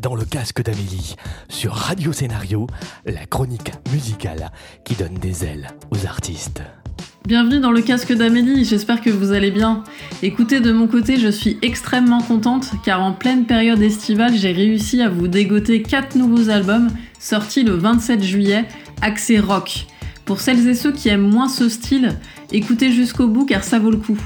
dans le casque d'Amélie, sur Radio Scénario, la chronique musicale qui donne des ailes aux artistes. Bienvenue dans le casque d'Amélie, j'espère que vous allez bien. Écoutez, de mon côté, je suis extrêmement contente car en pleine période estivale, j'ai réussi à vous dégoter 4 nouveaux albums sortis le 27 juillet, axés rock. Pour celles et ceux qui aiment moins ce style, écoutez jusqu'au bout car ça vaut le coup.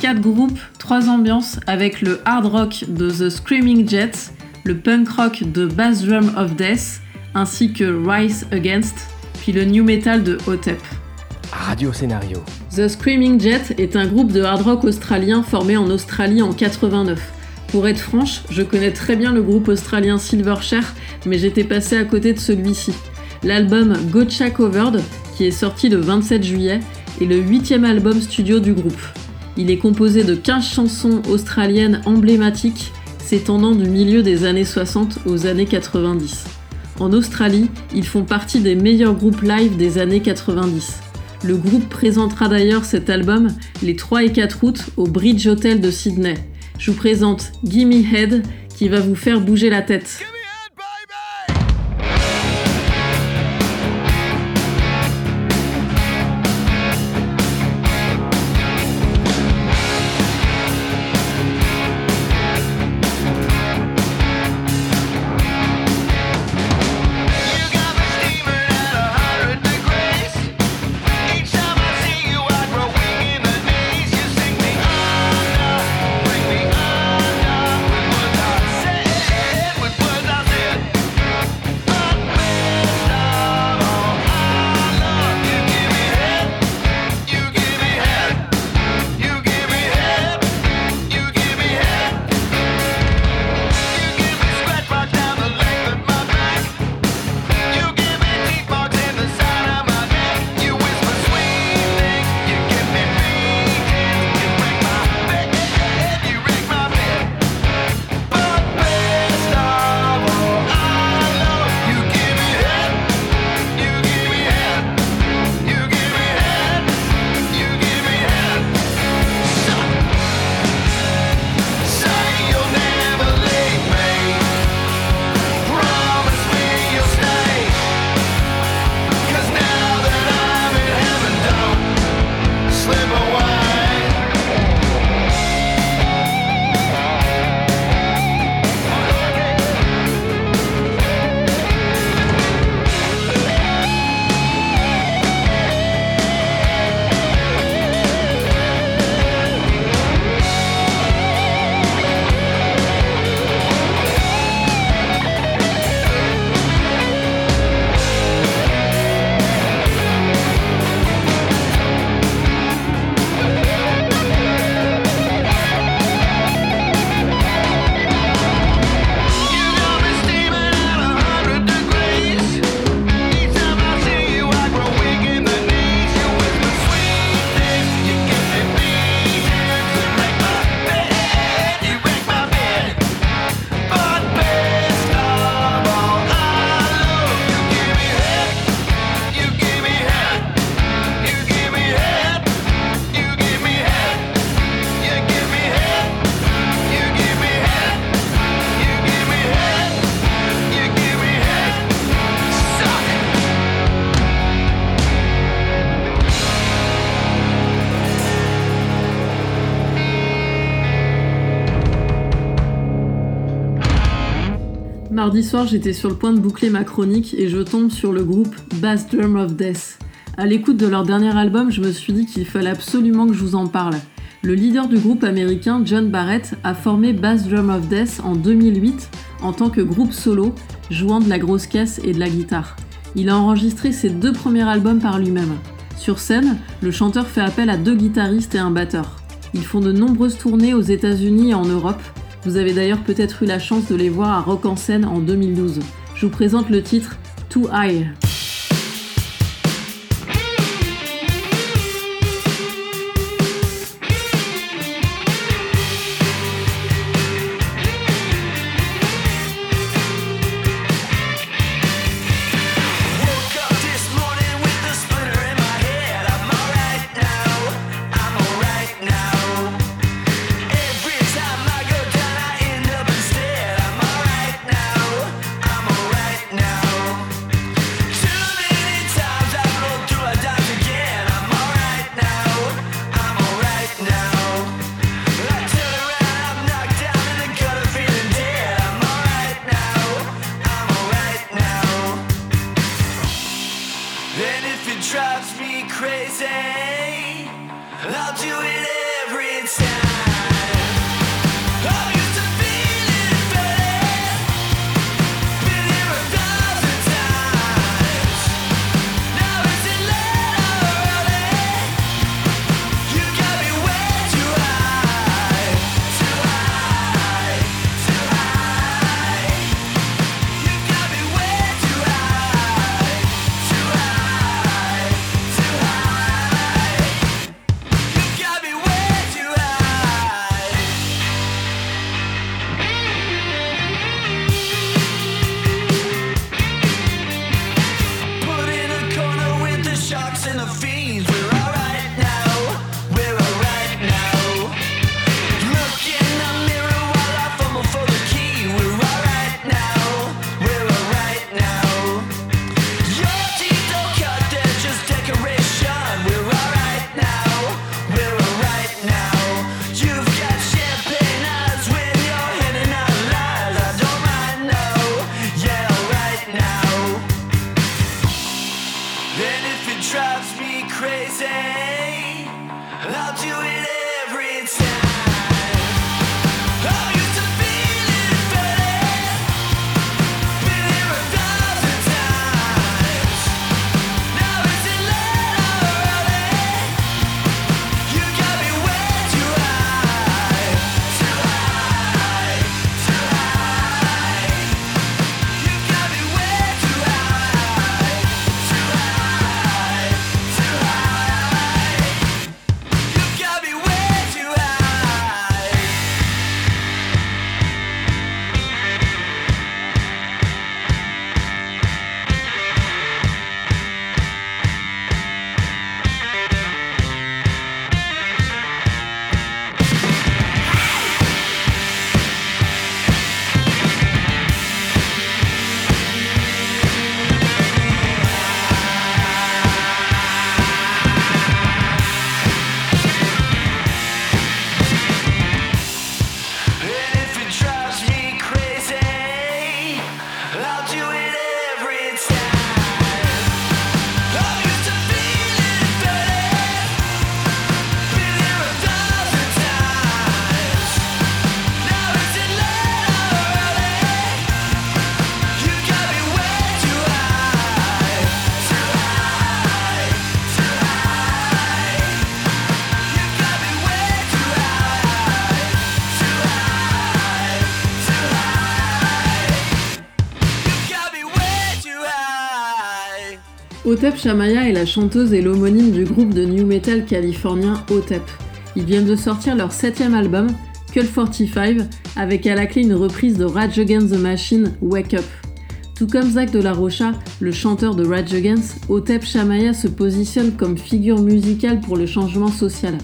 4 groupes, 3 ambiances avec le hard rock de The Screaming Jets, le punk rock de Bass Drum of Death, ainsi que Rise Against, puis le new metal de Hotep. Radio Scénario. The Screaming Jet est un groupe de hard rock australien formé en Australie en 89. Pour être franche, je connais très bien le groupe australien Silverchair, mais j'étais passé à côté de celui-ci. L'album Gotcha Covered, qui est sorti le 27 juillet, est le huitième album studio du groupe. Il est composé de 15 chansons australiennes emblématiques s'étendant du milieu des années 60 aux années 90. En Australie, ils font partie des meilleurs groupes live des années 90. Le groupe présentera d'ailleurs cet album les 3 et 4 août au Bridge Hotel de Sydney. Je vous présente Gimme Head qui va vous faire bouger la tête. Mardi soir, j'étais sur le point de boucler ma chronique et je tombe sur le groupe Bass Drum of Death. À l'écoute de leur dernier album, je me suis dit qu'il fallait absolument que je vous en parle. Le leader du groupe américain, John Barrett, a formé Bass Drum of Death en 2008 en tant que groupe solo, jouant de la grosse caisse et de la guitare. Il a enregistré ses deux premiers albums par lui-même. Sur scène, le chanteur fait appel à deux guitaristes et un batteur. Ils font de nombreuses tournées aux États-Unis et en Europe, vous avez d'ailleurs peut-être eu la chance de les voir à Rock en scène en 2012. Je vous présente le titre Too High. sharks in the field. crazy. Otep Shamaya est la chanteuse et l'homonyme du groupe de new metal californien Otep. Ils viennent de sortir leur septième album, Cult 45, avec à la clé une reprise de Rage Against the Machine, Wake Up. Tout comme Zach de la Rocha, le chanteur de Rage Against, Otep Shamaya se positionne comme figure musicale pour le changement social.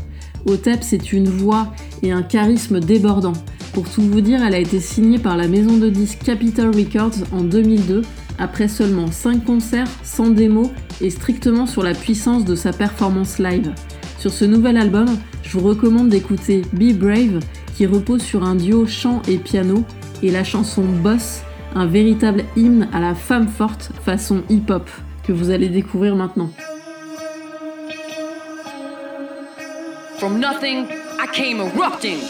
Otep, c'est une voix et un charisme débordant. Pour tout vous dire, elle a été signée par la maison de disques Capitol Records en 2002 après seulement 5 concerts sans démo et strictement sur la puissance de sa performance live. Sur ce nouvel album, je vous recommande d'écouter Be Brave qui repose sur un duo chant et piano et la chanson Boss, un véritable hymne à la femme forte façon hip-hop que vous allez découvrir maintenant. From nothing, I came erupting.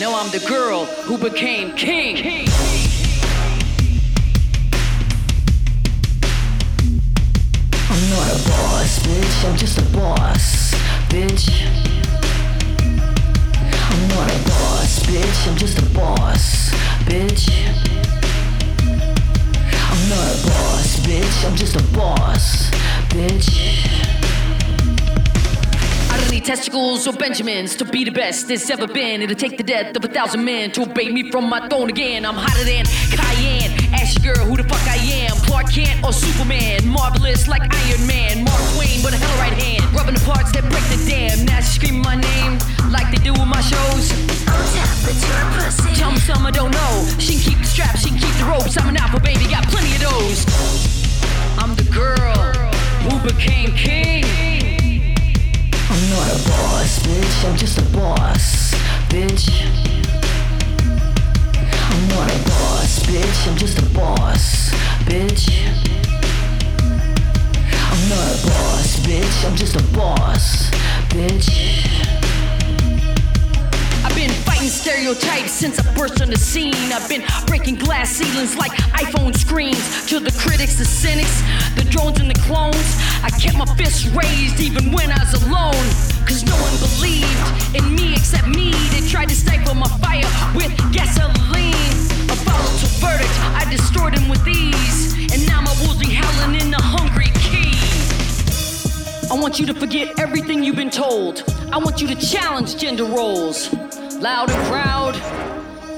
Now I'm the girl who became king. Boss, bitch. I'm just a boss, bitch. I'm not a boss, bitch. I'm just a boss, bitch. I'm not a boss, bitch. I'm just a boss, bitch need testicles or Benjamins to be the best there's ever been. It'll take the death of a thousand men to obey me from my throne again. I'm hotter than Cayenne. Ask your girl who the fuck I am. Clark Kent or Superman. Marvelous like Iron Man. Mark Twain with a hell right hand. Rubbing the parts that break the dam. Now she screaming my name like they do with my shows. Oh, tap, you're pussy. Tell me something I don't know. She can keep the straps, she can keep the ropes. I'm an alpha baby, got plenty of those. I'm the girl who became king. I'm not a boss, bitch. I'm just a boss, bitch. I'm not a boss, bitch. I'm just a boss, bitch. I'm not a boss, bitch. I'm just a boss, bitch. I've been fighting stereotypes since I burst on the scene. I've been breaking glass ceilings like iPhone screens. To the critics, the cynics, the drones and the clones. I kept my fists raised even when I was alone. Cause no one believed in me except me. They tried to stifle my fire with gasoline. I with ease. And now my wolves howling in the hungry key. I want you to forget everything you've been told. I want you to challenge gender roles. Loud and proud.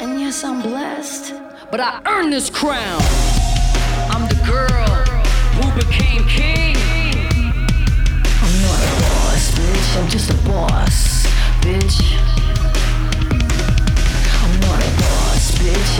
And yes, I'm blessed. But I earned this crown. I'm the girl who became king. I'm not a boss, bitch. I'm just a boss, bitch. I'm.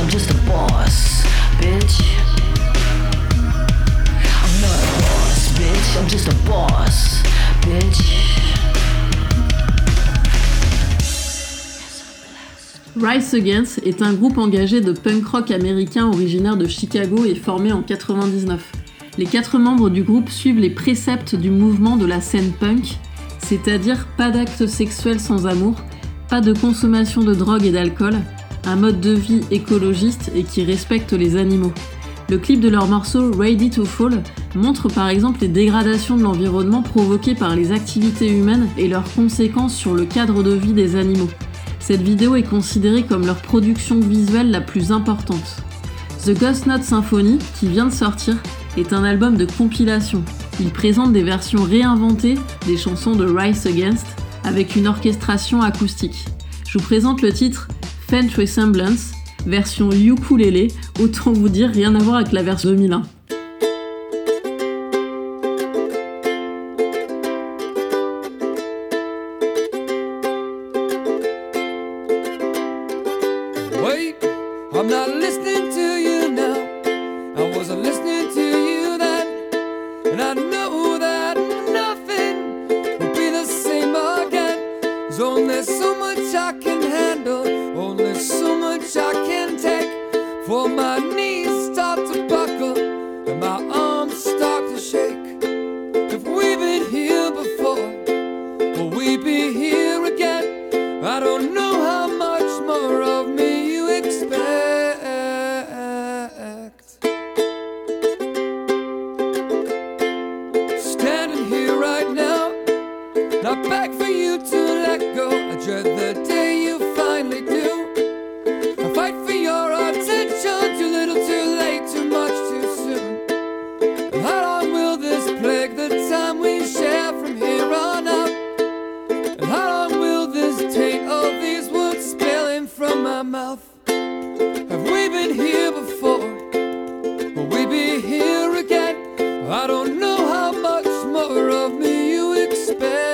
Rise Against est un groupe engagé de punk rock américain originaire de Chicago et formé en 99. Les quatre membres du groupe suivent les préceptes du mouvement de la scène punk, c'est-à-dire pas d'actes sexuels sans amour, pas de consommation de drogue et d'alcool, un mode de vie écologiste et qui respecte les animaux. Le clip de leur morceau Ready to Fall montre par exemple les dégradations de l'environnement provoquées par les activités humaines et leurs conséquences sur le cadre de vie des animaux. Cette vidéo est considérée comme leur production visuelle la plus importante. The Ghost Note Symphony, qui vient de sortir, est un album de compilation. Il présente des versions réinventées des chansons de Rise Against avec une orchestration acoustique. Je vous présente le titre Faint Resemblance, version ukulélé, autant vous dire rien à voir avec la version 2001. Only so much I can handle, only so much I can take. For my knees back for you to let go. I dread the day you finally do. I fight for your attention, too little, too late, too much, too soon. How long will this plague the time we share from here on out? And how long will this take all these words spilling from my mouth? Have we been here before? Will we be here again? I don't know how much more of me you expect.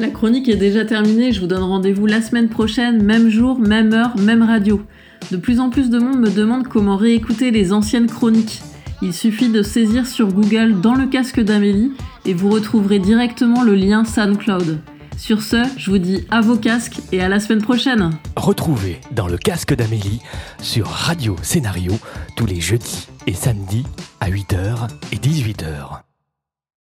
La chronique est déjà terminée, je vous donne rendez-vous la semaine prochaine, même jour, même heure, même radio. De plus en plus de monde me demande comment réécouter les anciennes chroniques. Il suffit de saisir sur Google dans le casque d'Amélie et vous retrouverez directement le lien SoundCloud. Sur ce, je vous dis à vos casques et à la semaine prochaine Retrouvez dans le casque d'Amélie sur Radio Scénario tous les jeudis et samedis à 8h et 18h.